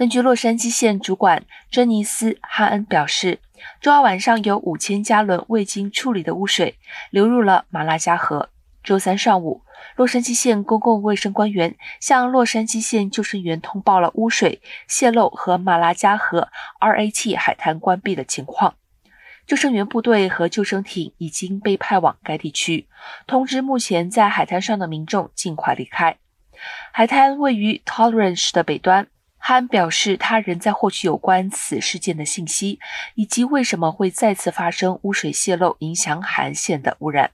根据洛杉矶县主管珍妮斯·哈恩表示，周二晚上有五千加仑未经处理的污水流入了马拉加河。周三上午，洛杉矶县公共卫生官员向洛杉矶县救生员通报了污水泄漏和马拉加河 RAT 海滩关闭的情况。救生员部队和救生艇已经被派往该地区，通知目前在海滩上的民众尽快离开。海滩位于 Tolerance 的北端。汉表示，他仍在获取有关此事件的信息，以及为什么会再次发生污水泄漏影响海岸线的污染。